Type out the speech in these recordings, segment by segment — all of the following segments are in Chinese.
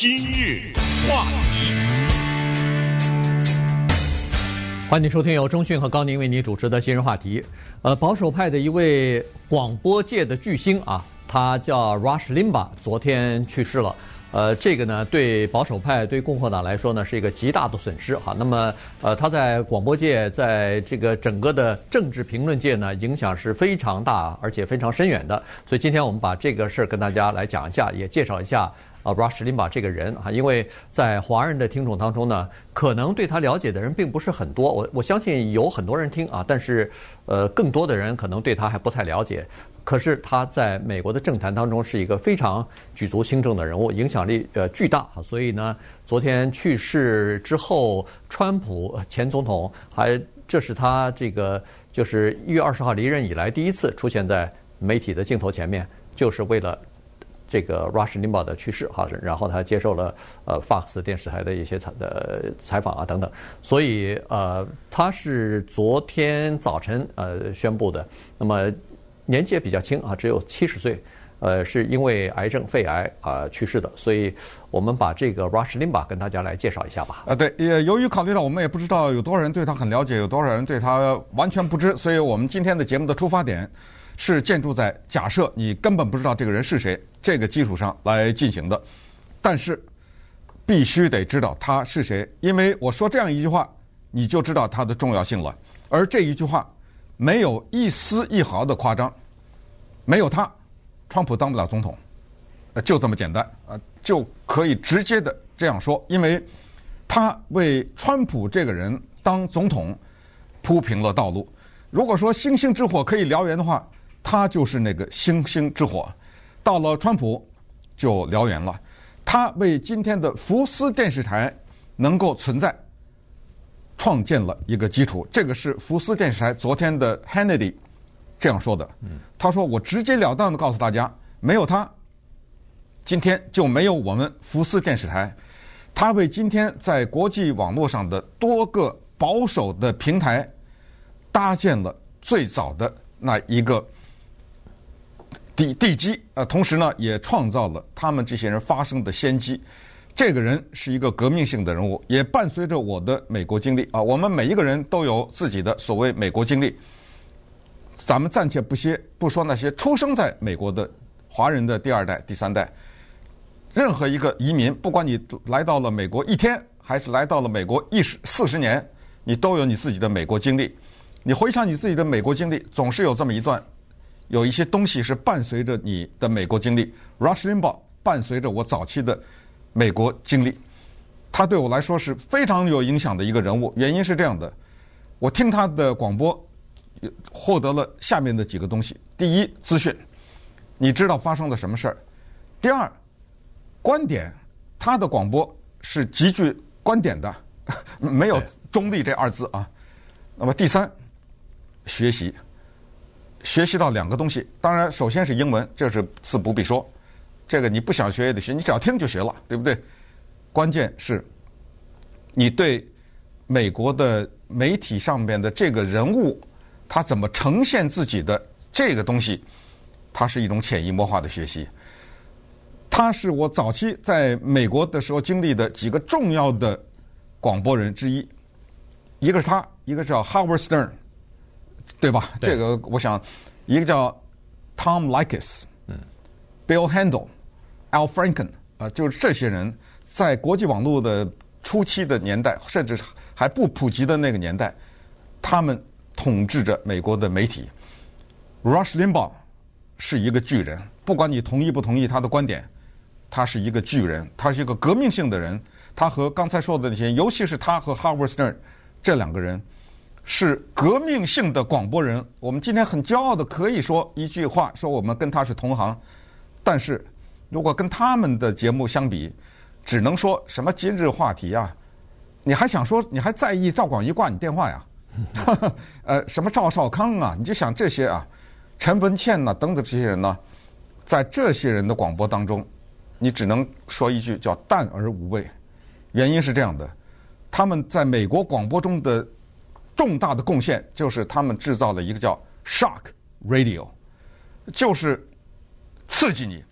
今日话题，欢迎收听由中讯和高宁为你主持的今日话题。呃，保守派的一位广播界的巨星啊，他叫 Rush Limba，昨天去世了。呃，这个呢，对保守派、对共和党来说呢，是一个极大的损失哈。那么，呃，他在广播界，在这个整个的政治评论界呢，影响是非常大，而且非常深远的。所以，今天我们把这个事儿跟大家来讲一下，也介绍一下啊，Rush Limbaugh 这个人啊，因为在华人的听众当中呢，可能对他了解的人并不是很多。我我相信有很多人听啊，但是呃，更多的人可能对他还不太了解。可是他在美国的政坛当中是一个非常举足轻重的人物，影响力呃巨大。所以呢，昨天去世之后，川普前总统还这是他这个就是一月二十号离任以来第一次出现在媒体的镜头前面，就是为了这个 Rush Limbaugh 的去世哈。然后他接受了呃 Fox 电视台的一些采的采访啊等等。所以呃，他是昨天早晨呃宣布的。那么。年纪也比较轻啊，只有七十岁，呃，是因为癌症肺癌啊、去世的。所以我们把这个 Rush Limbaugh 跟大家来介绍一下吧。啊，对，也由于考虑到我们也不知道有多少人对他很了解，有多少人对他完全不知，所以我们今天的节目的出发点是建筑在假设你根本不知道这个人是谁这个基础上来进行的。但是必须得知道他是谁，因为我说这样一句话，你就知道他的重要性了。而这一句话没有一丝一毫的夸张。没有他，川普当不了总统，就这么简单啊，就可以直接的这样说，因为他为川普这个人当总统铺平了道路。如果说星星之火可以燎原的话，他就是那个星星之火。到了川普就燎原了，他为今天的福斯电视台能够存在创建了一个基础。这个是福斯电视台昨天的 Hannity。这样说的，他说：“我直截了当的告诉大家，没有他，今天就没有我们福斯电视台。他为今天在国际网络上的多个保守的平台搭建了最早的那一个地地基，啊，同时呢，也创造了他们这些人发生的先机。这个人是一个革命性的人物，也伴随着我的美国经历啊。我们每一个人都有自己的所谓美国经历。”咱们暂且不歇，不说那些出生在美国的华人的第二代、第三代，任何一个移民，不管你来到了美国一天，还是来到了美国一十四十年，你都有你自己的美国经历。你回想你自己的美国经历，总是有这么一段，有一些东西是伴随着你的美国经历。Rush Limbaugh 伴随着我早期的美国经历，他对我来说是非常有影响的一个人物。原因是这样的，我听他的广播。获得了下面的几个东西：第一，资讯，你知道发生了什么事儿；第二，观点，他的广播是极具观点的，没有中立这二字啊。那么第三，学习，学习到两个东西。当然，首先是英文，这是自不必说，这个你不想学也得学，你只要听就学了，对不对？关键是，你对美国的媒体上面的这个人物。他怎么呈现自己的这个东西？它是一种潜移默化的学习。他是我早期在美国的时候经历的几个重要的广播人之一。一个是他，一个叫 Howard Stern，对吧？对。这个我想，一个叫 Tom Leykis，嗯，Bill Handel，Al Franken，啊，就是这些人在国际网络的初期的年代，甚至还不普及的那个年代，他们。统治着美国的媒体，Rush Limbaugh 是一个巨人。不管你同意不同意他的观点，他是一个巨人，他是一个革命性的人。他和刚才说的那些，尤其是他和 Howard Stern 这两个人，是革命性的广播人。我们今天很骄傲的可以说一句话，说我们跟他是同行。但是如果跟他们的节目相比，只能说什么今日话题啊？你还想说，你还在意赵广一挂你电话呀？呃，什么赵少康啊？你就想这些啊，陈文茜呐，等等这些人呢，在这些人的广播当中，你只能说一句叫淡而无味。原因是这样的，他们在美国广播中的重大的贡献，就是他们制造了一个叫 shock radio，就是刺激你，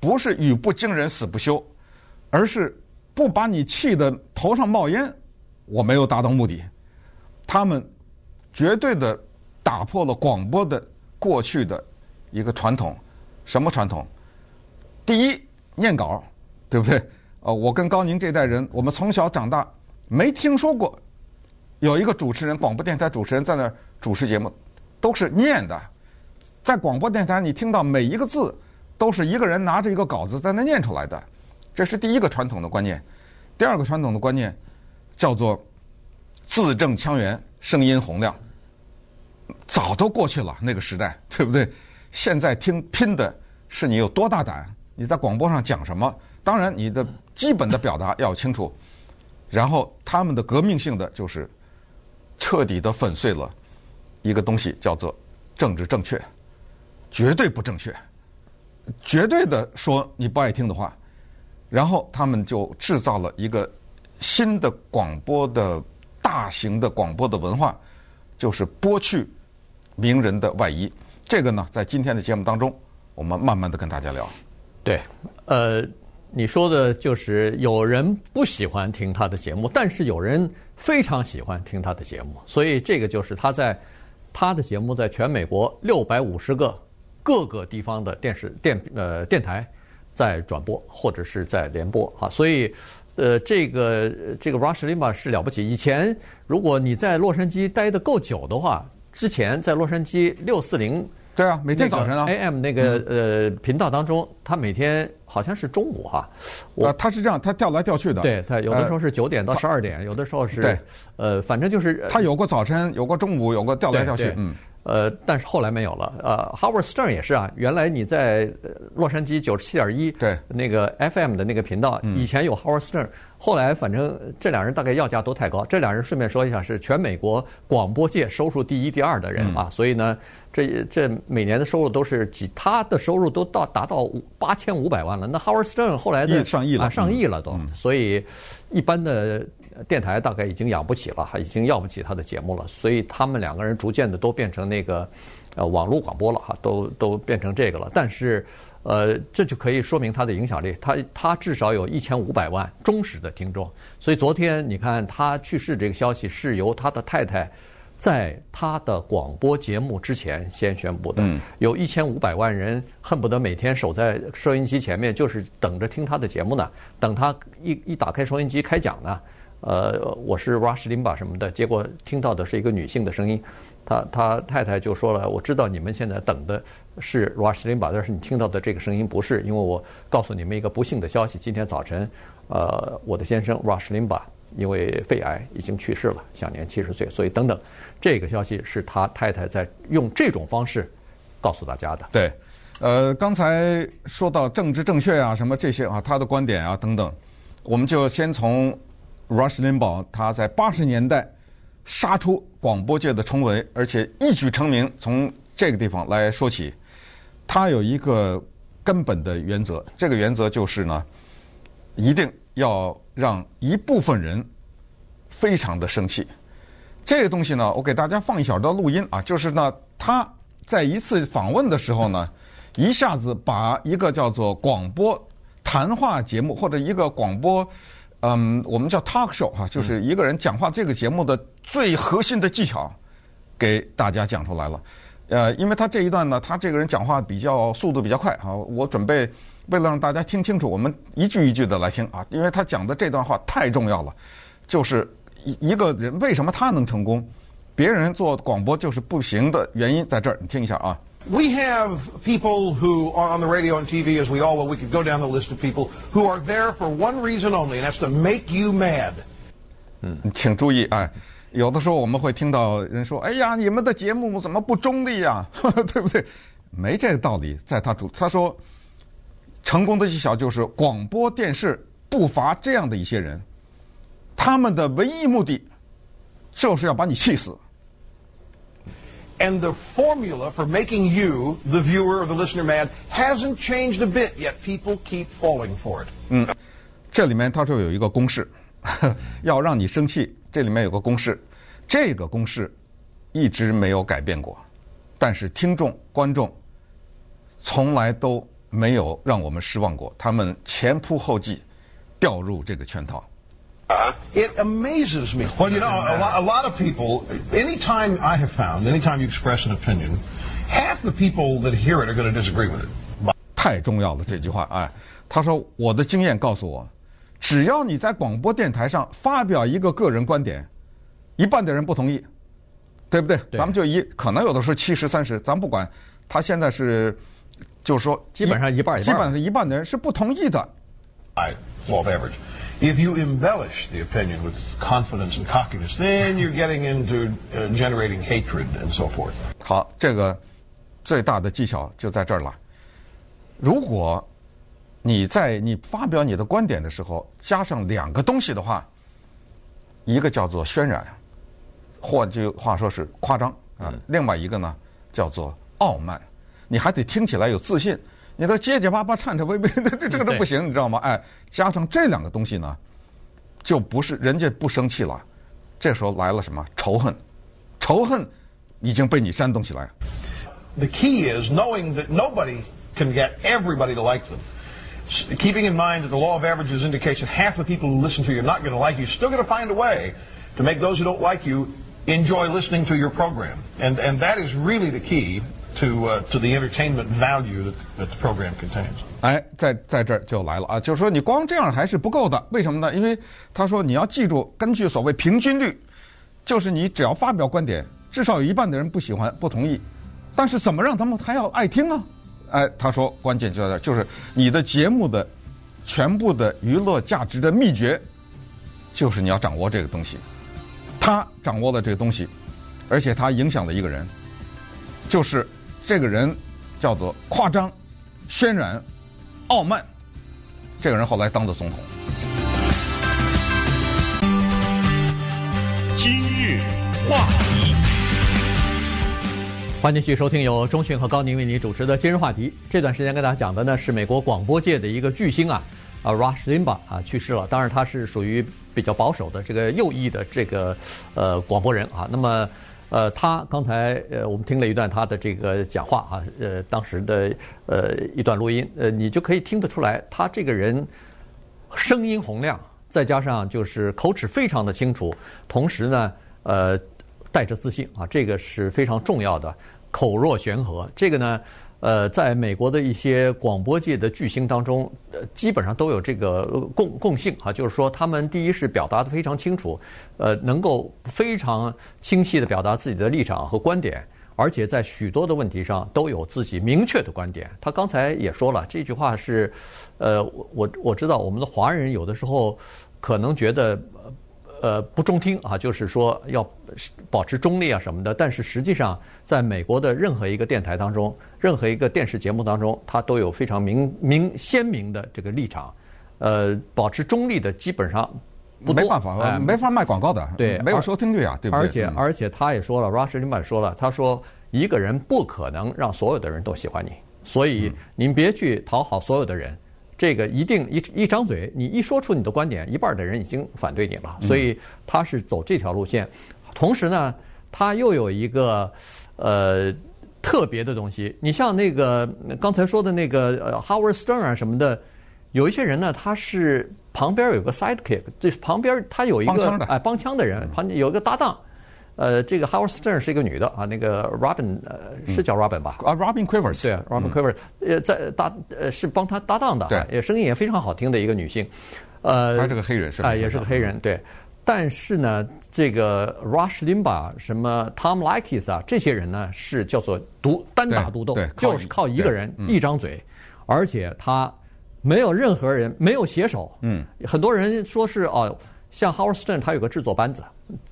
不是语不惊人死不休，而是不把你气得头上冒烟，我没有达到目的。他们绝对的打破了广播的过去的一个传统，什么传统？第一，念稿，对不对？呃，我跟高宁这代人，我们从小长大没听说过有一个主持人，广播电台主持人在那儿主持节目，都是念的。在广播电台，你听到每一个字都是一个人拿着一个稿子在那念出来的，这是第一个传统的观念。第二个传统的观念叫做字正腔圆，声音洪亮。早都过去了那个时代，对不对？现在听拼的是你有多大胆，你在广播上讲什么？当然，你的基本的表达要清楚。然后他们的革命性的就是彻底的粉碎了一个东西，叫做政治正确。绝对不正确，绝对的说你不爱听的话，然后他们就制造了一个新的广播的大型的广播的文化，就是剥去名人的外衣。这个呢，在今天的节目当中，我们慢慢的跟大家聊。对，呃，你说的就是有人不喜欢听他的节目，但是有人非常喜欢听他的节目，所以这个就是他在他的节目在全美国六百五十个。各个地方的电视电呃电台在转播或者是在联播啊，所以呃这个这个 Rush Limbaugh 是了不起。以前如果你在洛杉矶待得够久的话，之前在洛杉矶六四零。对啊，每天早晨啊，AM 那个呃频道当中，他每天好像是中午哈。我他是这样，他调来调去的。对他有的时候是九点到十二点，有的时候是对，呃，反正就是他有过早晨，有过中午，有过调来调去，嗯。呃，但是后来没有了。呃，Howard Stern 也是啊，原来你在洛杉矶九十七点一，对，那个 FM 的那个频道，以前有 Howard Stern。后来，反正这俩人大概要价都太高。这俩人顺便说一下，是全美国广播界收入第一、第二的人啊。所以呢，这这每年的收入都是几，他的收入都到达到八千五百万了。那 Howard Stern 后来的上亿了，啊，上亿了都。所以，一般的电台大概已经养不起了，还已经要不起他的节目了。所以，他们两个人逐渐的都变成那个呃网络广播了哈，都都变成这个了。但是。呃，这就可以说明他的影响力。他他至少有一千五百万忠实的听众。所以昨天你看他去世这个消息是由他的太太在他的广播节目之前先宣布的。有一千五百万人恨不得每天守在收音机前面，就是等着听他的节目呢。等他一一打开收音机开讲呢，呃，我是 Rush Limba 什么的，结果听到的是一个女性的声音。他他太太就说了：“我知道你们现在等的是 Rush Limba，但是你听到的这个声音不是，因为我告诉你们一个不幸的消息，今天早晨，呃，我的先生 Rush Limba 因为肺癌已经去世了，享年七十岁。所以等等，这个消息是他太太在用这种方式告诉大家的。对，呃，刚才说到政治正确啊，什么这些啊，他的观点啊等等，我们就先从 Rush Limbaugh 他在八十年代。”杀出广播界的重围，而且一举成名。从这个地方来说起，他有一个根本的原则，这个原则就是呢，一定要让一部分人非常的生气。这个东西呢，我给大家放一小段录音啊，就是呢，他在一次访问的时候呢，一下子把一个叫做广播谈话节目或者一个广播。嗯，我们叫 talk show 哈，就是一个人讲话这个节目的最核心的技巧，给大家讲出来了。呃，因为他这一段呢，他这个人讲话比较速度比较快哈，我准备为了让大家听清楚，我们一句一句的来听啊，因为他讲的这段话太重要了，就是一一个人为什么他能成功，别人做广播就是不行的原因在这儿，你听一下啊。We have people who are on the radio and TV, as we all will. We could go down the list of people who are there for one reason only, and that's to make you mad. 嗯，请注意，哎，有的时候我们会听到人说：“哎呀，你们的节目怎么不中立呀？”对不对？没这个道理。在他主他说，成功的技巧就是广播电视不乏这样的一些人，他们的唯一目的就是要把你气死。And the formula for making you, the viewer or the listener, mad hasn't changed a bit, yet people keep falling for it. 嗯，这里面他说有一个公式，要让你生气，这里面有个公式，这个公式一直没有改变过，但是听众观众从来都没有让我们失望过，他们前仆后继，掉入这个圈套。It amazes me. Well, you know, a lot, a lot of people, anytime I have found, anytime you express an opinion, half the people that hear it are going to disagree with it. 太重要了这句话哎，他说我的经验告诉我，只要你在广播电台上发表一个个人观点，一半的人不同意，对不对？对咱们就一可能有的时候七十三十，咱不管，他现在是，就是说基本上一半一半基本上一半的人是不同意的。Law of average. If you embellish the opinion with confidence and cockiness, then you're getting into uh, generating hatred and so forth. 好，这个最大的技巧就在这儿了。如果你在你发表你的观点的时候加上两个东西的话，一个叫做渲染，或句话说是夸张啊；另外一个呢叫做傲慢，你还得听起来有自信。你都结结巴巴、颤颤巍巍的，这这个都不行，你知道吗？哎，加上这两个东西呢，就不是人家不生气了，这时候来了什么仇恨？仇恨已经被你煽动起来。The key is knowing that nobody can get everybody to like them. Keeping in mind that the law of averages indicates that half the people who listen to you are not going to like you, still going to find a way to make those who don't like you enjoy listening to your program. And, and that is really the key to, to the entertainment value that, that the program contains. 哎，在在这儿就来了啊，就是说你光这样还是不够的，为什么呢？因为他说你要记住，根据所谓平均率，就是你只要发表观点，至少有一半的人不喜欢、不同意，但是怎么让他们还要爱听啊？哎，他说关键就在这儿，就是你的节目的全部的娱乐价值的秘诀，就是你要掌握这个东西。他掌握了这个东西，而且他影响了一个人，就是这个人叫做夸张、渲染、傲慢。这个人后来当了总统。今日话题，欢迎继续收听由中讯和高宁为您主持的今日话题。这段时间跟大家讲的呢是美国广播界的一个巨星啊，啊，Rush Limbaugh 啊去世了。当然他是属于比较保守的这个右翼的这个呃广播人啊。那么呃，他刚才呃我们听了一段他的这个讲话啊，呃当时的呃一段录音，呃你就可以听得出来，他这个人声音洪亮，再加上就是口齿非常的清楚，同时呢呃带着自信啊，这个是非常重要的。口若悬河，这个呢，呃，在美国的一些广播界的巨星当中，呃，基本上都有这个共共性啊，就是说他们第一是表达的非常清楚，呃，能够非常清晰的表达自己的立场和观点，而且在许多的问题上都有自己明确的观点。他刚才也说了，这句话是，呃，我我知道我们的华人有的时候可能觉得。呃，不中听啊，就是说要保持中立啊什么的。但是实际上，在美国的任何一个电台当中，任何一个电视节目当中，它都有非常明明鲜明的这个立场。呃，保持中立的基本上不，没办法，呃、没法卖广告的，对，没有收听率啊，对不对？而且而且他也说了，Rush Limbaugh 说了，他说一个人不可能让所有的人都喜欢你，所以您别去讨好所有的人。这个一定一一张嘴，你一说出你的观点，一半的人已经反对你了。所以他是走这条路线，同时呢，他又有一个呃特别的东西。你像那个刚才说的那个呃 Howard Stern 啊什么的，有一些人呢，他是旁边有个 sidekick，就是旁边他有一个哎帮腔的人，旁边有一个搭档。呃，这个 Howard Stern 是一个女的啊，那个 Robin 呃是叫 Robin 吧？啊，Robin Quivers 对，Robin Quivers 呃在搭呃是帮他搭档的，对，也声音也非常好听的一个女性，呃，她是个黑人是吧？啊，也是个黑人，对。但是呢，这个 Rush Limbaugh 什么 Tom Leykis 啊，这些人呢是叫做独单打独斗，就是靠一个人一张嘴，而且他没有任何人没有携手，嗯，很多人说是哦。像 Howard Stern 他有个制作班子，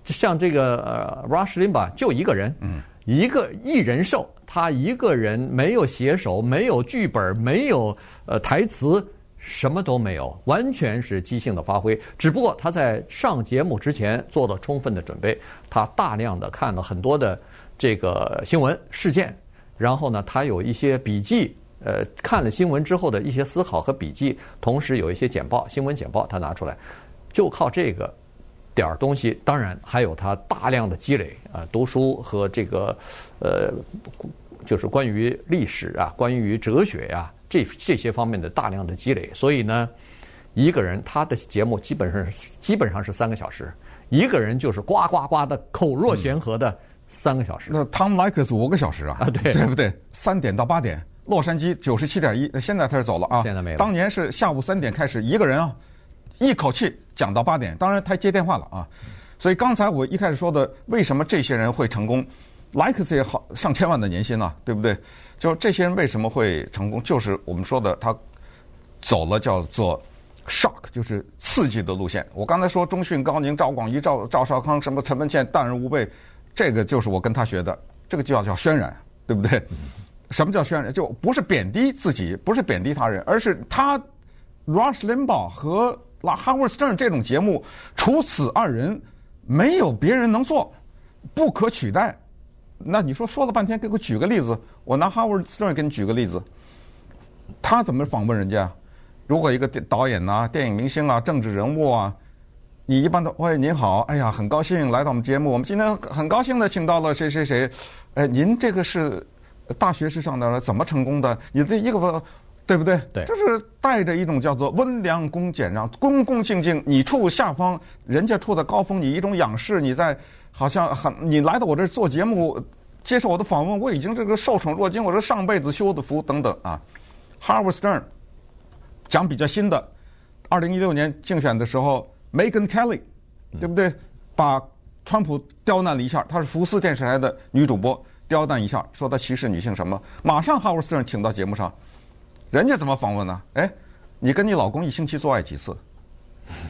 像这个呃 Rush Limbaugh 就一个人，嗯，一个一人兽，他一个人没有写手，没有剧本，没有呃台词，什么都没有，完全是即兴的发挥。只不过他在上节目之前做了充分的准备，他大量的看了很多的这个新闻事件，然后呢，他有一些笔记，呃，看了新闻之后的一些思考和笔记，同时有一些简报，新闻简报他拿出来。就靠这个点儿东西，当然还有他大量的积累啊，读书和这个呃，就是关于历史啊、关于哲学呀、啊、这这些方面的大量的积累。所以呢，一个人他的节目基本上是基本上是三个小时，一个人就是呱呱呱的口若悬河的三个小时。那 Tom Leykis 五个小时啊，啊对对不对？三点到八点，洛杉矶九十七点一，现在他是走了啊，现在没了。当年是下午三点开始，一个人啊，一口气讲到八点，当然他接电话了啊。所以刚才我一开始说的，为什么这些人会成功？莱克斯也好，上千万的年薪呐、啊，对不对？就这些人为什么会成功？就是我们说的，他走了叫做 shock，就是刺激的路线。我刚才说中讯、高宁、赵广一、赵赵少康、什么陈文茜、淡人无畏，这个就是我跟他学的，这个就叫叫渲染，对不对？什么叫渲染？就不是贬低自己，不是贬低他人，而是他 Rush Limbaugh 和 Howard Stern 这种节目，除此二人没有别人能做，不可取代。那你说说了半天，给我举个例子。我拿 Howard Stern 给你举个例子，他怎么访问人家？如果一个导演呐、啊、电影明星啊、政治人物啊，你一般都喂您好，哎呀，很高兴来到我们节目。我们今天很高兴的请到了谁谁谁。哎，您这个是大学士上的，怎么成功的？你这一个对不对？对，就是带着一种叫做温良恭俭让、恭恭敬敬。你处下方，人家处在高峰，你一种仰视，你在。好像很，你来到我这儿做节目，接受我的访问，我已经这个受宠若惊，我这上辈子修的福等等啊。Harvard Stern 讲比较新的，二零一六年竞选的时候，Megan Kelly，对不对？把川普刁难了一下，她是福斯电视台的女主播，刁难一下，说她歧视女性什么，马上 Harvard Stern 请到节目上，人家怎么访问呢？哎，你跟你老公一星期做爱几次？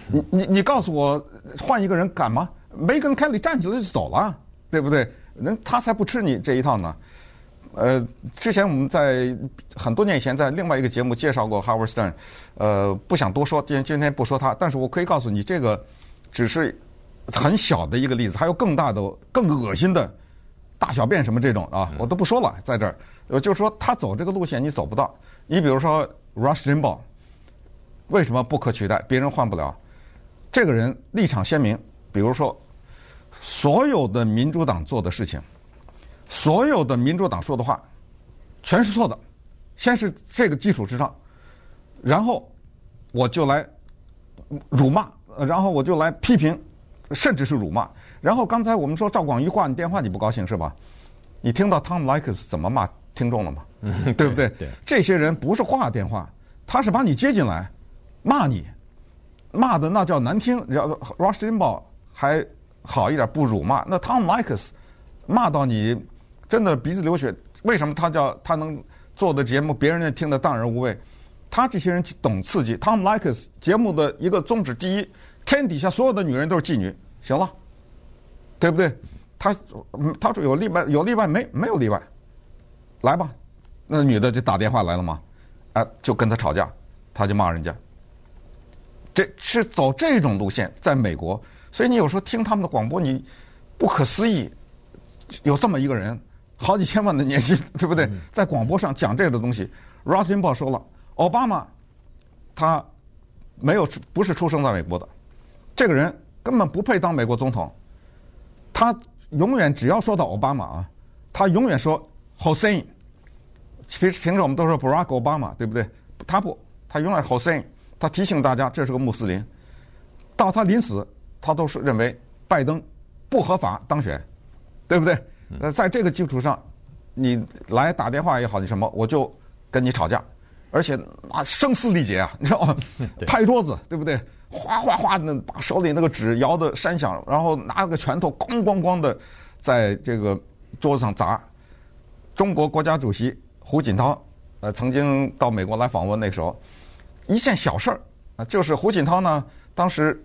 你你你告诉我，换一个人敢吗？梅根凯利站起来就走了，对不对？人他才不吃你这一套呢。呃，之前我们在很多年以前在另外一个节目介绍过 Howard Stern，呃，不想多说，今今天不说他，但是我可以告诉你，这个只是很小的一个例子，还有更大的、更恶心的大小便什么这种啊，我都不说了，在这儿，我就说他走这个路线你走不到。你比如说 Rush Limbaugh，为什么不可取代？别人换不了，这个人立场鲜明，比如说。所有的民主党做的事情，所有的民主党说的话，全是错的。先是这个基础之上，然后我就来辱骂，然后我就来批评，甚至是辱骂。然后刚才我们说赵广仪挂你电话，你不高兴是吧？你听到 Tom Leykis 怎么骂听众了吗？对不对？对。这些人不是挂电话，他是把你接进来骂你，骂的那叫难听。然后 Rush Limbaugh 还。好一点不辱骂，那 Tom Leykis 骂到你真的鼻子流血。为什么他叫他能做的节目，别人听得荡然无味？他这些人懂刺激。Tom Leykis 节目的一个宗旨，第一，天底下所有的女人都是妓女，行了，对不对？他他说有例外，有例外没没有例外？来吧，那女的就打电话来了嘛，啊，就跟他吵架，他就骂人家。这是走这种路线，在美国。所以你有时候听他们的广播，你不可思议，有这么一个人，好几千万的年薪，对不对？在广播上讲这个东西。Rush Limbaugh 说了，奥巴马他没有不是出生在美国的，这个人根本不配当美国总统。他永远只要说到奥巴马啊，他永远说 Hussein。平平时我们都说 Barack Obama，对不对？他不，他永远 Hossein，。他提醒大家，这是个穆斯林。到他临死。他都是认为拜登不合法当选，对不对？那在这个基础上，你来打电话也好，你什么，我就跟你吵架，而且啊声嘶力竭啊，你知道吗？拍桌子，对不对？哗哗哗的把手里那个纸摇的山响，然后拿个拳头咣咣咣的在这个桌子上砸。中国国家主席胡锦涛呃曾经到美国来访问，那时候一件小事儿啊，就是胡锦涛呢当时。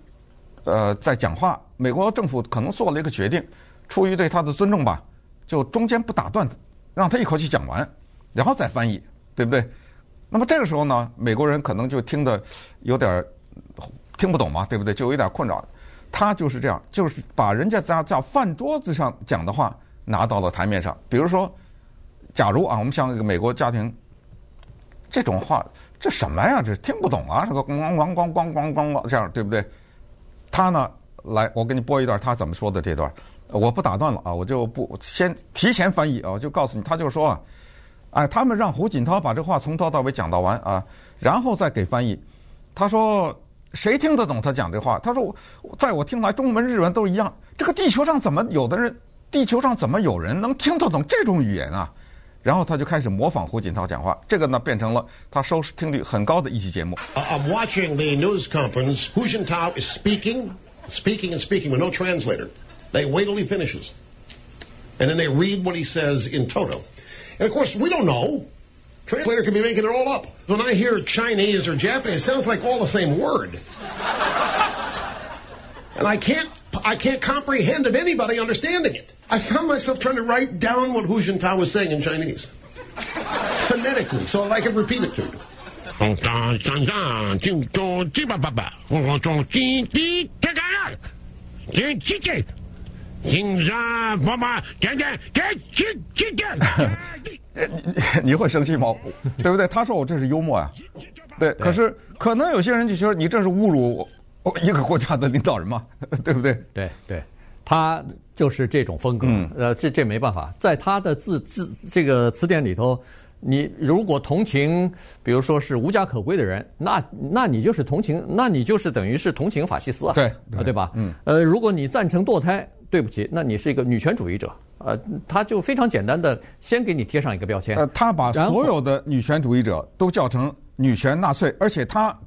呃，在讲话，美国政府可能做了一个决定，出于对他的尊重吧，就中间不打断，让他一口气讲完，然后再翻译，对不对？那么这个时候呢，美国人可能就听得有点听不懂嘛，对不对？就有点困扰。他就是这样，就是把人家在叫饭桌子上讲的话拿到了台面上。比如说，假如啊，我们像那个美国家庭，这种话，这什么呀？这听不懂啊，这个咣咣咣咣咣咣咣这样，对不对？他呢，来，我给你播一段他怎么说的这段，我不打断了啊，我就不先提前翻译啊，我就告诉你，他就说啊，哎，他们让胡锦涛把这话从头到尾讲到完啊，然后再给翻译。他说谁听得懂他讲这话？他说，在我听来，中文、日文都一样。这个地球上怎么有的人，地球上怎么有人能听得懂这种语言啊？然后他就开始模仿胡锦涛讲话，这个呢变成了他收视听率很高的一期节目。I'm watching the news conference. Hu Jintao is speaking, speaking and speaking with no translator. They wait till he finishes, and then they read what he says in toto. And of course, we don't know. Translator could be making it all up. When I hear Chinese or Japanese, it sounds like all the same word. and I can't, I can't comprehend of anybody understanding it. I found myself trying to write down what Hu Jintao was saying in Chinese. Phonetically, so that I could repeat it to you. 你会生气吗？对不对？他说我这是幽默啊，对。可是可能有些人就觉得你这是侮辱 一个国家的领导人嘛，对不对？对对，他就是这种风格。嗯、呃，这这没办法，在他的字字这个词典里头，你如果同情，比如说是无家可归的人，那那你就是同情，那你就是等于是同情法西斯啊，对对，对吧？嗯。呃，如果你赞成堕胎。对不起，那你是一个女权主义者，呃，他就非常简单的先给你贴上一个标签。呃，他把所有的女权主义者都叫成女权纳粹，而且他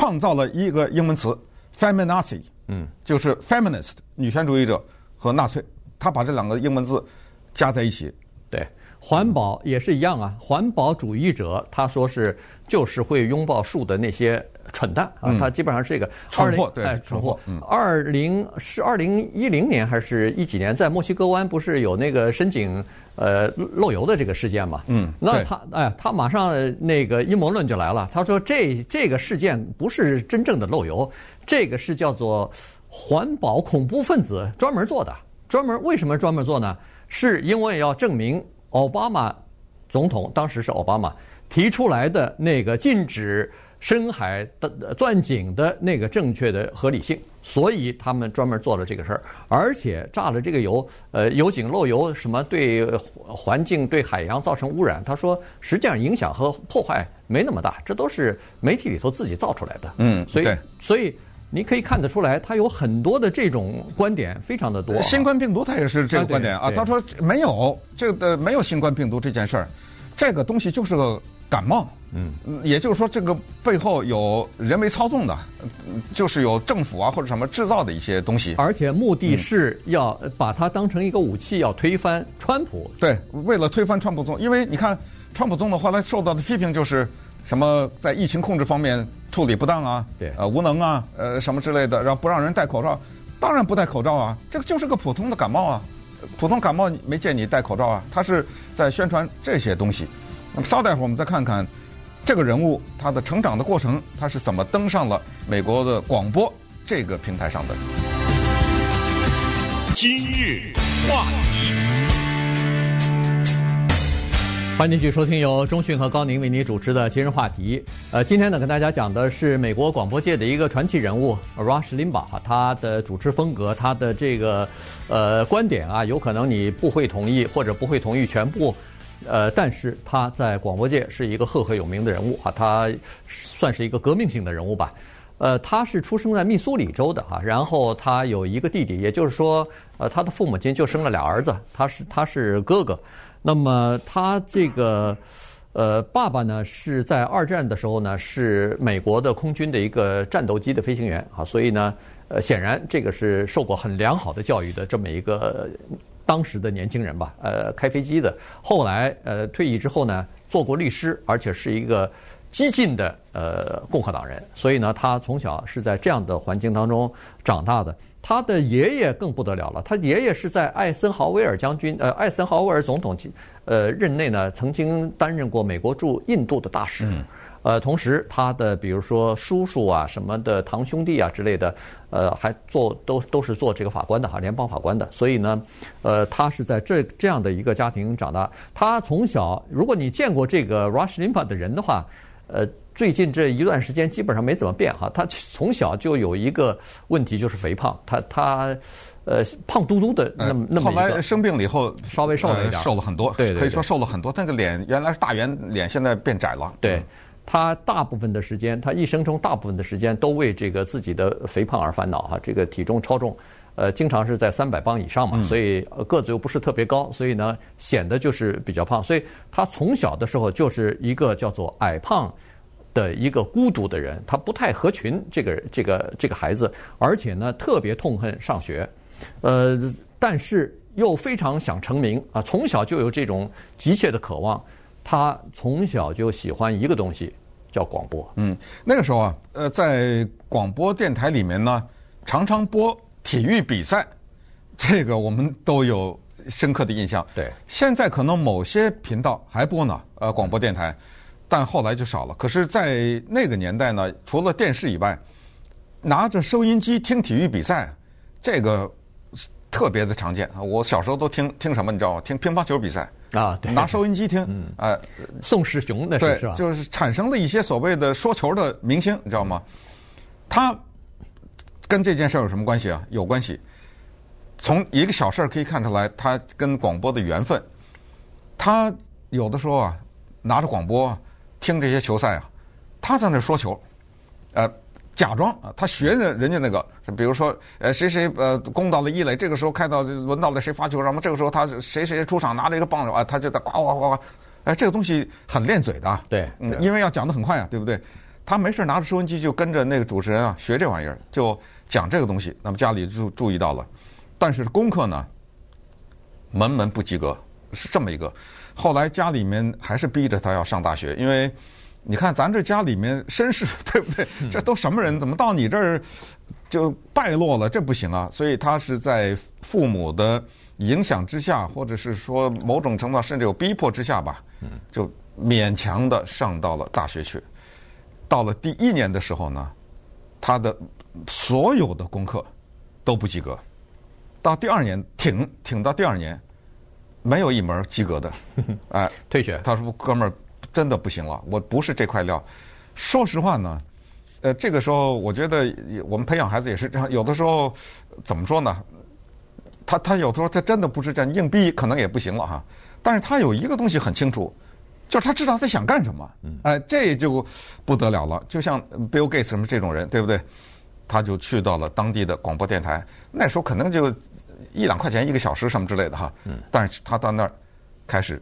创造了一个英文词 “feminazi”，嗯，就是 feminist 女权主义者和纳粹，他把这两个英文字加在一起。对，环保也是一样啊，环保主义者他说是就是会拥抱树的那些。蠢蛋啊！他基本上是这个蠢货，对，蠢货。二零是二零一零年还是一几年，在墨西哥湾不是有那个深井呃漏油的这个事件嘛？嗯，那他哎，他马上那个阴谋论就来了。他说这这个事件不是真正的漏油，这个是叫做环保恐怖分子专门做的。专门为什么专门做呢？是因为要证明奥巴马总统当时是奥巴马提出来的那个禁止。深海的钻井的那个正确的合理性，所以他们专门做了这个事儿，而且炸了这个油，呃，油井漏油什么对环境对海洋造成污染，他说实际上影响和破坏没那么大，这都是媒体里头自己造出来的。嗯，所以所以你可以看得出来，他有很多的这种观点，非常的多。新冠病毒他也是这个观点啊，他说没有这个没有新冠病毒这件事儿，这个东西就是个感冒。嗯，也就是说，这个背后有人为操纵的，就是有政府啊或者什么制造的一些东西，而且目的是要把它当成一个武器，要推翻川普。对，为了推翻川普总，因为你看川普总统后来受到的批评就是什么在疫情控制方面处理不当啊，对，呃无能啊，呃什么之类的，然后不让人戴口罩，当然不戴口罩啊，这个就是个普通的感冒啊，普通感冒没见你戴口罩啊，他是在宣传这些东西。那么稍待会儿我们再看看。这个人物他的成长的过程，他是怎么登上了美国的广播这个平台上的？今日话题，欢迎继续收听由中讯和高宁为您主持的今日话题。呃，今天呢，跟大家讲的是美国广播界的一个传奇人物 Rush Limbaugh，他的主持风格，他的这个呃观点啊，有可能你不会同意，或者不会同意全部。呃，但是他在广播界是一个赫赫有名的人物啊，他算是一个革命性的人物吧。呃，他是出生在密苏里州的啊，然后他有一个弟弟，也就是说，呃，他的父母亲就生了俩儿子，他是他是哥哥。那么他这个呃爸爸呢，是在二战的时候呢，是美国的空军的一个战斗机的飞行员啊，所以呢，呃，显然这个是受过很良好的教育的这么一个。当时的年轻人吧，呃，开飞机的，后来呃退役之后呢，做过律师，而且是一个激进的呃共和党人，所以呢，他从小是在这样的环境当中长大的。他的爷爷更不得了了，他爷爷是在艾森豪威尔将军呃艾森豪威尔总统呃任内呢，曾经担任过美国驻印度的大使。呃，同时他的比如说叔叔啊什么的堂兄弟啊之类的，呃，还做都都是做这个法官的哈，联邦法官的。所以呢，呃，他是在这这样的一个家庭长大。他从小，如果你见过这个 Rush Limbaugh 的人的话，呃，最近这一段时间基本上没怎么变哈。他从小就有一个问题，就是肥胖。他他呃胖嘟嘟的那么那么一个。后来生病了以后，稍微瘦了一点，瘦了很多。对，可以说瘦了很多。那个脸原来是大圆脸，现在变窄了。对。他大部分的时间，他一生中大部分的时间都为这个自己的肥胖而烦恼哈。这个体重超重，呃，经常是在三百磅以上嘛，所以个子又不是特别高，所以呢显得就是比较胖。所以他从小的时候就是一个叫做矮胖的一个孤独的人，他不太合群。这个这个这个孩子，而且呢特别痛恨上学，呃，但是又非常想成名啊，从小就有这种急切的渴望。他从小就喜欢一个东西。叫广播，嗯，那个时候啊，呃，在广播电台里面呢，常常播体育比赛，这个我们都有深刻的印象。对，现在可能某些频道还播呢，呃，广播电台，但后来就少了。可是，在那个年代呢，除了电视以外，拿着收音机听体育比赛，这个特别的常见啊。我小时候都听听什么，你知道吗？听乒乓球比赛。啊，对，拿收音机听，嗯，哎，宋世雄那是是吧？就是产生了一些所谓的说球的明星，你知道吗？他跟这件事有什么关系啊？有关系。从一个小事可以看出来，他跟广播的缘分。他有的时候啊，拿着广播听这些球赛啊，他在那说球，呃。假装啊，他学着人家那个，比如说，呃，谁谁呃攻到了一垒，这个时候看到轮到了谁发球，然后这个时候他谁谁出场拿着一个棒子啊，他就在呱呱呱呱，哎，这个东西很练嘴的，对，嗯，因为要讲得很快啊，对不对？他没事拿着收音机就跟着那个主持人啊学这玩意儿，就讲这个东西。那么家里注注意到了，但是功课呢，门门不及格，是这么一个。后来家里面还是逼着他要上大学，因为。你看，咱这家里面绅士，对不对？这都什么人？怎么到你这儿就败落了？这不行啊！所以他是在父母的影响之下，或者是说某种程度甚至有逼迫之下吧，就勉强的上到了大学去。到了第一年的时候呢，他的所有的功课都不及格。到第二年，挺挺到第二年，没有一门及格的，哎，退学。他说：“哥们儿。”真的不行了，我不是这块料。说实话呢，呃，这个时候我觉得我们培养孩子也是这样，有的时候怎么说呢？他他有的时候他真的不是这样硬逼，可能也不行了哈。但是他有一个东西很清楚，就是他知道他想干什么。哎，这就不得了了。就像 Bill Gates 什么这种人，对不对？他就去到了当地的广播电台，那时候可能就一两块钱一个小时什么之类的哈。但是他到那儿开始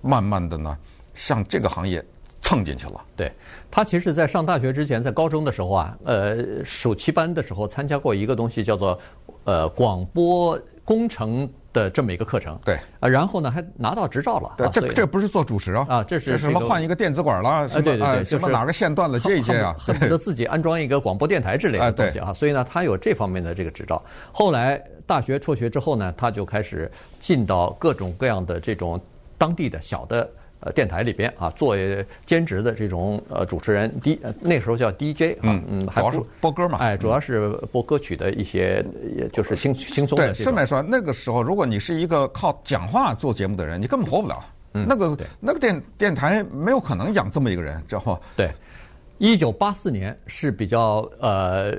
慢慢的呢。向这个行业蹭进去了。对，他其实，在上大学之前，在高中的时候啊，呃，暑期班的时候参加过一个东西，叫做呃广播工程的这么一个课程。对，啊，然后呢，还拿到执照了。对，这这不是做主持啊？啊，这是什么换一个电子管了？对对对，什么哪个线断了接一接啊？恨不得自己安装一个广播电台之类的东西啊。所以呢，他有这方面的这个执照。后来大学辍学之后呢，他就开始进到各种各样的这种当地的小的。呃，电台里边啊，做兼职的这种呃主持人，D 那时候叫 DJ 啊，嗯嗯，主要是播歌嘛，哎，主要是播歌曲的一些，也就是轻轻松的。对，顺便说，那个时候如果你是一个靠讲话做节目的人，你根本活不了。嗯，那个那个电电台没有可能养这么一个人，知道吗？对，一九八四年是比较呃，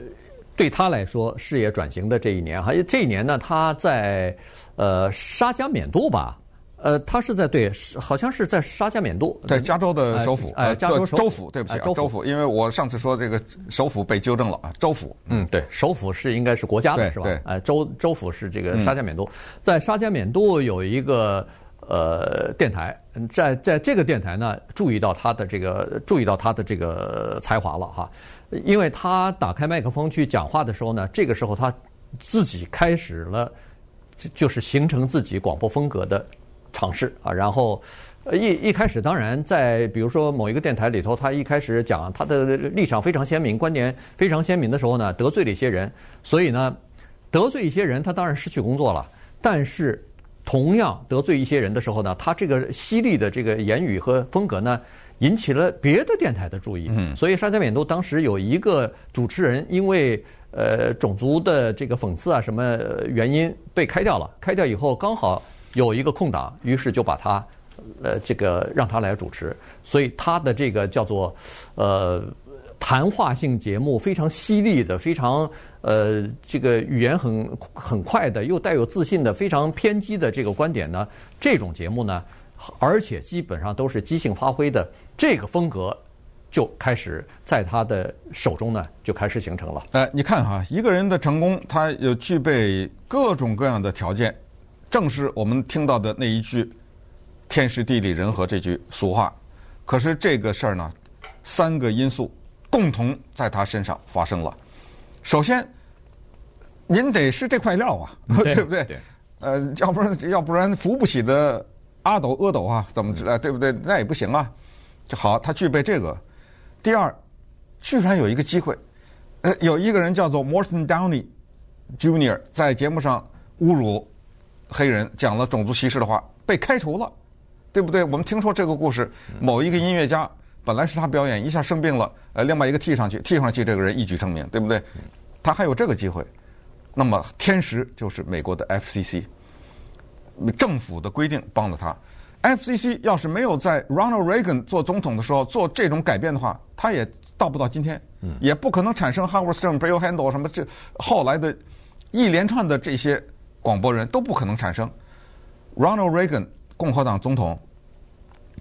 对他来说事业转型的这一年，还有这一年呢，他在呃沙加缅度吧。呃，他是在对，好像是在沙加缅度，在加州的首府，呃，加州州府，对不起，啊州府，因为我上次说这个首府被纠正了啊，州府，嗯，对，首府是应该是国家的，是吧？哎，州州府是这个沙加缅度，在沙加缅度有一个呃电台，在在这个电台呢，注意到他的这个，注意到他的这个才华了哈，因为他打开麦克风去讲话的时候呢，这个时候他自己开始了，就是形成自己广播风格的。尝试啊，然后一一开始，当然在比如说某一个电台里头，他一开始讲他的立场非常鲜明，观点非常鲜明的时候呢，得罪了一些人，所以呢，得罪一些人，他当然失去工作了。但是同样得罪一些人的时候呢，他这个犀利的这个言语和风格呢，引起了别的电台的注意。嗯，所以沙加缅度当时有一个主持人，因为呃种族的这个讽刺啊什么原因被开掉了，开掉以后刚好。有一个空档，于是就把他，呃，这个让他来主持，所以他的这个叫做，呃，谈话性节目，非常犀利的，非常呃，这个语言很很快的，又带有自信的，非常偏激的这个观点呢，这种节目呢，而且基本上都是即兴发挥的，这个风格就开始在他的手中呢就开始形成了。呃，你看哈，一个人的成功，他有具备各种各样的条件，正是我们听到的那一句“天时地利人和”这句俗话。可是这个事儿呢，三个因素共同在他身上发生了。首先，您得是这块料啊，对，对不对？对呃，要不然要不然扶不起的阿斗阿斗啊，怎么着、嗯？对不对？那也不行啊。就好，他具备这个。第二，居然有一个机会，呃，有一个人叫做 Morton Downey Jr. 在节目上侮辱黑人，讲了种族歧视的话，被开除了，对不对？我们听说这个故事，某一个音乐家本来是他表演，一下生病了，呃，另外一个替上去，替上去，这个人一举成名，对不对？他还有这个机会。那么天时就是美国的 FCC 政府的规定帮了他。FCC 要是没有在 Ronald Reagan 做总统的时候做这种改变的话，他也到不到今天，也不可能产生 Howard Stern、Bill Handel 什么这后来的一连串的这些广播人都不可能产生。Ronald Reagan 共和党总统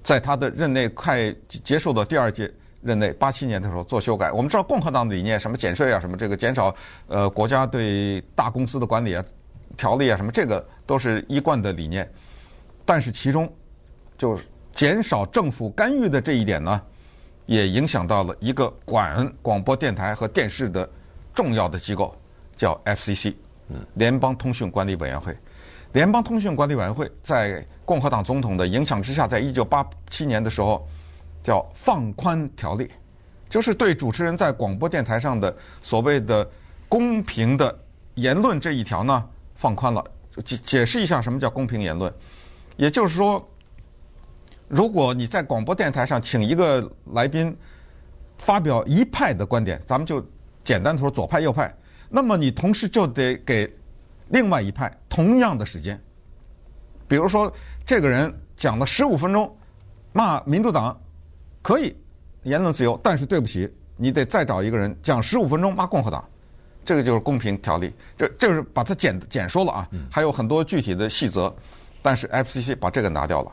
在他的任内快结束的第二届。任内八七年的时候做修改，我们知道共和党的理念什么减税啊，什么这个减少呃国家对大公司的管理啊、条例啊，什么这个都是一贯的理念。但是其中就减少政府干预的这一点呢，也影响到了一个管广播电台和电视的重要的机构，叫 FCC，联邦通讯管理委员会。联邦通讯管理委员会在共和党总统的影响之下，在一九八七年的时候。叫放宽条例，就是对主持人在广播电台上的所谓的公平的言论这一条呢放宽了。解解释一下什么叫公平言论，也就是说，如果你在广播电台上请一个来宾发表一派的观点，咱们就简单说左派右派，那么你同时就得给另外一派同样的时间。比如说，这个人讲了十五分钟骂民主党。可以言论自由，但是对不起，你得再找一个人讲十五分钟骂共和党，这个就是公平条例。这这是把它简简说了啊，还有很多具体的细则，但是 FCC 把这个拿掉了，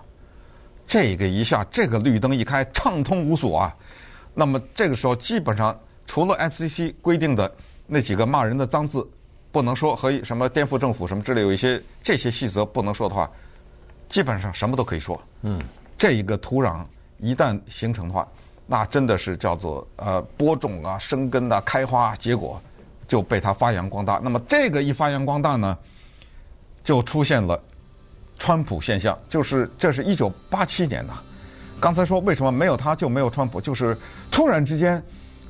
这个一下这个绿灯一开，畅通无阻啊。那么这个时候基本上除了 FCC 规定的那几个骂人的脏字不能说和什么颠覆政府什么之类有一些这些细则不能说的话，基本上什么都可以说。嗯，这一个土壤。一旦形成的话，那真的是叫做呃播种啊、生根啊、开花结果，就被它发扬光大。那么这个一发扬光大呢，就出现了川普现象，就是这是一九八七年呐。刚才说为什么没有他就没有川普，就是突然之间，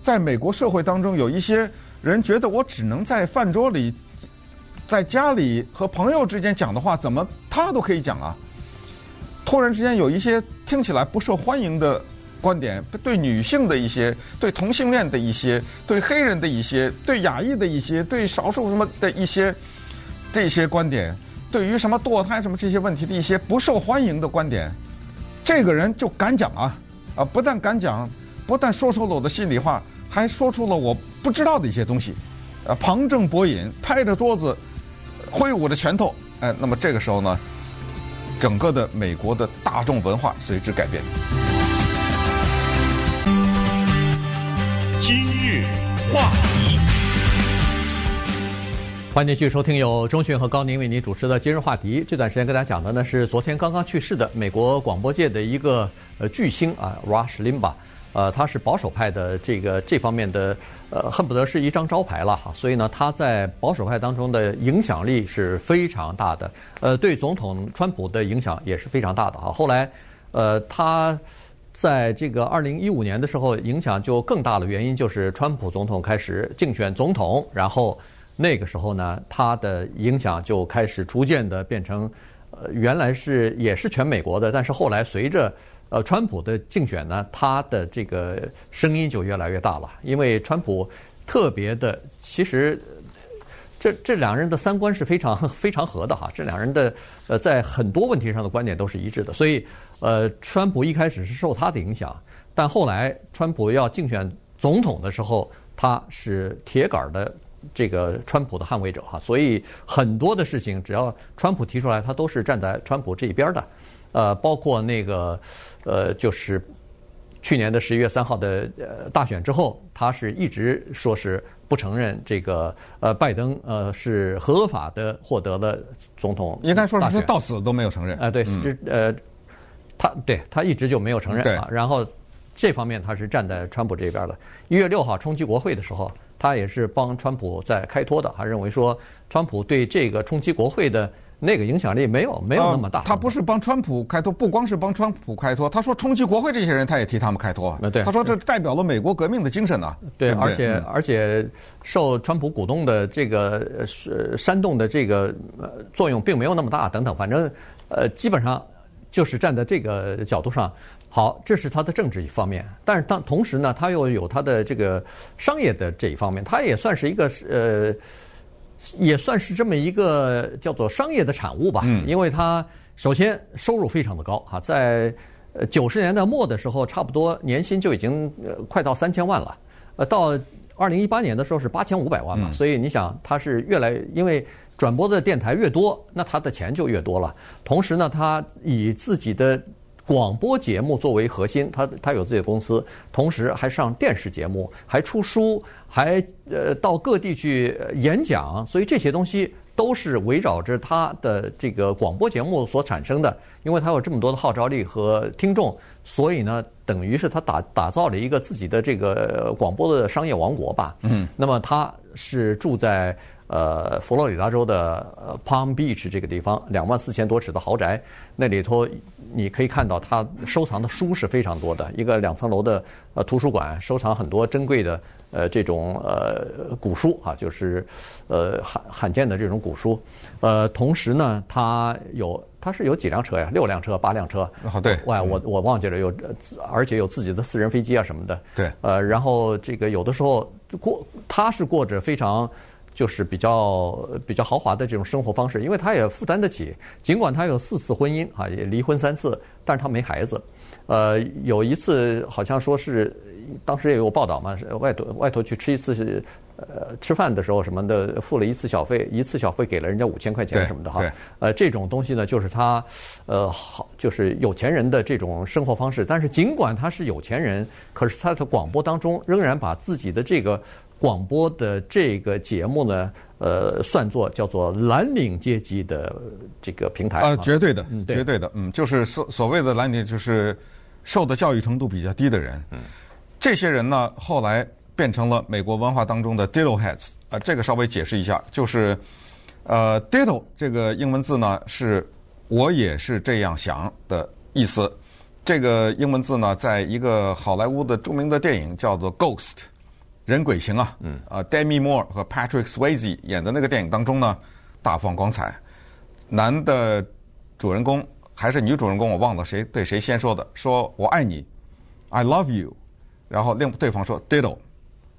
在美国社会当中有一些人觉得我只能在饭桌里、在家里和朋友之间讲的话，怎么他都可以讲啊？突然之间有一些听起来不受欢迎的观点，对女性的一些、对同性恋的一些、对黑人的一些、对亚裔的一些、对少数什么的一些这些观点，对于什么堕胎什么这些问题的一些不受欢迎的观点，这个人就敢讲啊！啊，不但敢讲，不但说出了我的心里话，还说出了我不知道的一些东西，呃，旁征博引，拍着桌子，挥舞着拳头，哎，那么这个时候呢？整个的美国的大众文化随之改变。今日话题，欢迎继续收听由钟迅和高宁为您主持的今日话题。这段时间跟大家讲的呢是昨天刚刚去世的美国广播界的一个呃巨星啊，Rush Limbaugh。呃，他是保守派的这个这方面的，呃，恨不得是一张招牌了哈。所以呢，他在保守派当中的影响力是非常大的。呃，对总统川普的影响也是非常大的哈。后来，呃，他在这个二零一五年的时候影响就更大了，原因就是川普总统开始竞选总统，然后那个时候呢，他的影响就开始逐渐的变成，呃，原来是也是全美国的，但是后来随着呃，川普的竞选呢，他的这个声音就越来越大了，因为川普特别的，其实这这两人的三观是非常 非常合的哈，这两人的呃在很多问题上的观点都是一致的，所以呃，川普一开始是受他的影响，但后来川普要竞选总统的时候，他是铁杆的这个川普的捍卫者哈，所以很多的事情只要川普提出来，他都是站在川普这一边的。呃，包括那个，呃，就是去年的十一月三号的呃大选之后，他是一直说是不承认这个呃拜登呃是合法的获得了总统，应该说是他到死都没有承认。啊，对，是呃，他对他一直就没有承认啊。然后这方面他是站在川普这边的。一月六号冲击国会的时候，他也是帮川普在开脱的，还认为说川普对这个冲击国会的。那个影响力没有没有那么大。他不是帮川普开脱，不光是帮川普开脱，他说冲击国会这些人，他也替他们开脱。对，他说这代表了美国革命的精神呐。对，而且而且受川普鼓动的这个是煽动的这个作用并没有那么大，等等，反正呃基本上就是站在这个角度上。好，这是他的政治一方面，但是当同时呢，他又有他的这个商业的这一方面，他也算是一个呃。也算是这么一个叫做商业的产物吧，嗯，因为它首先收入非常的高哈，在呃九十年代末的时候，差不多年薪就已经呃快到三千万了，呃，到二零一八年的时候是八千五百万嘛，所以你想它是越来，因为转播的电台越多，那他的钱就越多了。同时呢，他以自己的广播节目作为核心，他他有自己的公司，同时还上电视节目，还出书，还呃到各地去演讲，所以这些东西都是围绕着他的这个广播节目所产生的。因为他有这么多的号召力和听众，所以呢，等于是他打打造了一个自己的这个广播的商业王国吧。嗯，那么他是住在。呃，佛罗里达州的 Palm Beach 这个地方，两万四千多尺的豪宅，那里头你可以看到他收藏的书是非常多的，一个两层楼的呃图书馆，收藏很多珍贵的呃这种呃古书啊，就是呃罕罕见的这种古书。呃，同时呢，他有他是有几辆车呀？六辆车、八辆车？哦，对，哇，我我忘记了，有而且有自己的私人飞机啊什么的。对，呃，然后这个有的时候过他是过着非常。就是比较比较豪华的这种生活方式，因为他也负担得起。尽管他有四次婚姻啊，也离婚三次，但是他没孩子。呃，有一次好像说是当时也有报道嘛，外头外头去吃一次呃吃饭的时候什么的，付了一次小费，一次小费给了人家五千块钱什么的哈。呃，这种东西呢，就是他呃好，就是有钱人的这种生活方式。但是尽管他是有钱人，可是他的广播当中仍然把自己的这个。广播的这个节目呢，呃，算作叫做蓝领阶级的这个平台。啊，绝对的，嗯，绝对的，嗯，就是所所谓的蓝领，就是受的教育程度比较低的人，嗯，这些人呢，后来变成了美国文化当中的 ditto heads，啊，这个稍微解释一下，就是呃，ditto 这个英文字呢，是我也是这样想的意思，这个英文字呢，在一个好莱坞的著名的电影叫做 Ghost。人鬼情啊，嗯，啊，Demi Moore 和 Patrick Swayze 演的那个电影当中呢，大放光彩。男的主人公还是女主人公，我忘了谁对谁先说的，说我爱你，I love you。然后另对方说 Ditto，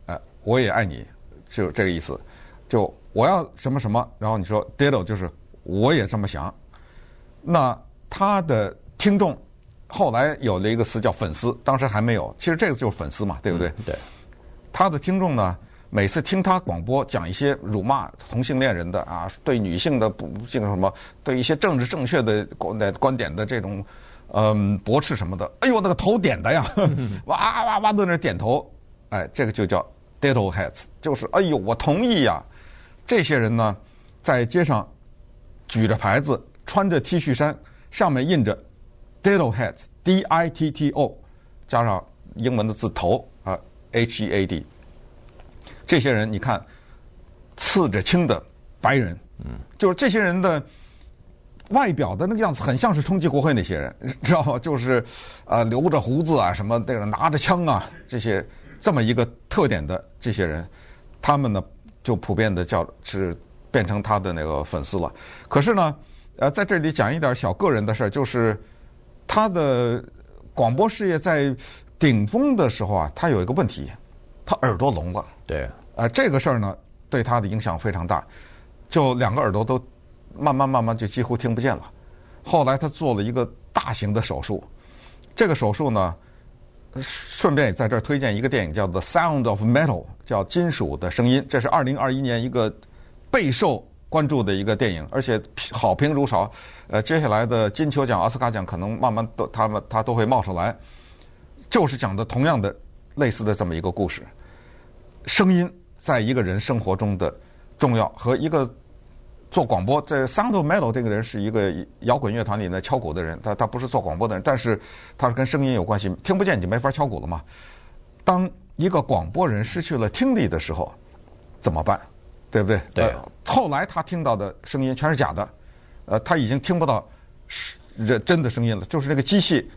呃，我也爱你，就这个意思。就我要什么什么，然后你说 Ditto，就是我也这么想。那他的听众后来有了一个词叫粉丝，当时还没有。其实这个就是粉丝嘛，对不对？对。他的听众呢，每次听他广播讲一些辱骂同性恋人的啊，对女性的不这个什么，对一些政治正确的观的观点的这种嗯驳斥什么的，哎呦，那个头点的呀，哇哇哇都在那点头，哎，这个就叫 ditto heads，就是哎呦，我同意呀。这些人呢，在街上举着牌子，穿着 T 恤衫，上面印着 ditto heads，D I T T O，加上英文的字头。H E A D，这些人你看，刺着青的白人，嗯，就是这些人的外表的那个样子，很像是冲击国会那些人，知道吗？就是啊、呃，留着胡子啊，什么那个拿着枪啊，这些这么一个特点的这些人，他们呢就普遍的叫是变成他的那个粉丝了。可是呢，呃，在这里讲一点小个人的事儿，就是他的广播事业在。顶峰的时候啊，他有一个问题，他耳朵聋了。对，呃，这个事儿呢，对他的影响非常大，就两个耳朵都慢慢慢慢就几乎听不见了。后来他做了一个大型的手术，这个手术呢，顺便也在这儿推荐一个电影，叫做《The Sound of Metal》，叫《金属的声音》，这是二零二一年一个备受关注的一个电影，而且好评如潮。呃，接下来的金球奖、奥斯卡奖可能慢慢都他们他都会冒出来。就是讲的同样的类似的这么一个故事。声音在一个人生活中的重要和一个做广播，在 Sound Metal 这个人是一个摇滚乐团里的敲鼓的人，他他不是做广播的人，但是他是跟声音有关系，听不见你就没法敲鼓了嘛。当一个广播人失去了听力的时候，怎么办？对不对？对。呃，后来他听到的声音全是假的，呃，他已经听不到是真的声音了，就是那个机器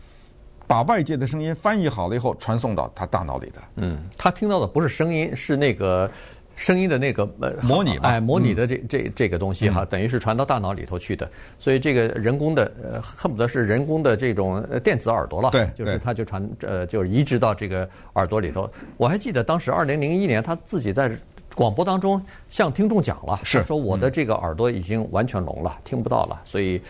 把外界的声音翻译好了以后传送到他大脑里的。嗯，他听到的不是声音，是那个声音的那个呃模拟嘛，哎，模拟的这这这个东西哈，等于是传到大脑里头去的。所以这个人工的呃，恨不得是人工的这种电子耳朵了。对，就是他就传呃，就是移植到这个耳朵里头。我还记得当时二零零一年他自己在。广播当中向听众讲了，是说我的这个耳朵已经完全聋了，嗯、听不到了。所以，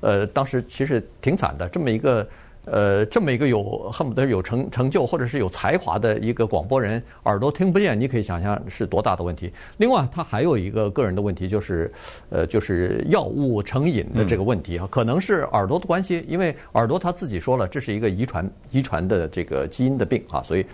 呃，当时其实挺惨的。这么一个，呃，这么一个有恨不得有成成就或者是有才华的一个广播人，耳朵听不见，你可以想象是多大的问题。另外，他还有一个个人的问题，就是，呃，就是药物成瘾的这个问题啊，嗯、可能是耳朵的关系，因为耳朵他自己说了，这是一个遗传遗传的这个基因的病啊，所以。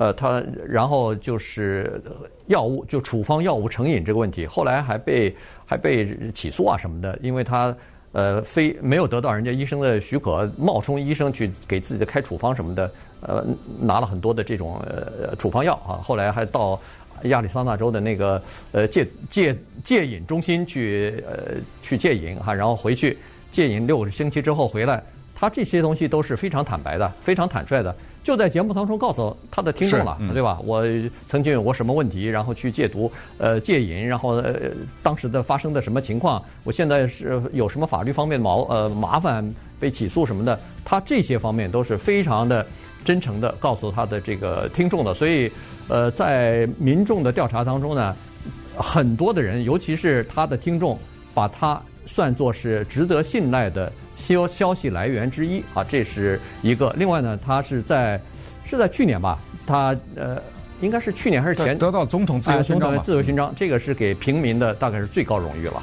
呃，他然后就是药物，就处方药物成瘾这个问题，后来还被还被起诉啊什么的，因为他呃非没有得到人家医生的许可，冒充医生去给自己的开处方什么的，呃拿了很多的这种呃处方药啊，后来还到亚利桑那州的那个呃戒戒戒瘾中心去呃去戒瘾哈，然后回去戒瘾六个星期之后回来，他这些东西都是非常坦白的，非常坦率的。就在节目当中告诉他的听众了，嗯、对吧？我曾经有过什么问题，然后去戒毒、呃戒瘾，然后呃当时的发生的什么情况，我现在是有什么法律方面的毛呃麻烦被起诉什么的，他这些方面都是非常的真诚的告诉他的这个听众的。所以呃，在民众的调查当中呢，很多的人，尤其是他的听众，把他算作是值得信赖的。消消息来源之一啊，这是一个。另外呢，他是在是在去年吧，他呃，应该是去年还是前得到总统自由勋章，自由勋章，这个是给平民的，大概是最高荣誉了。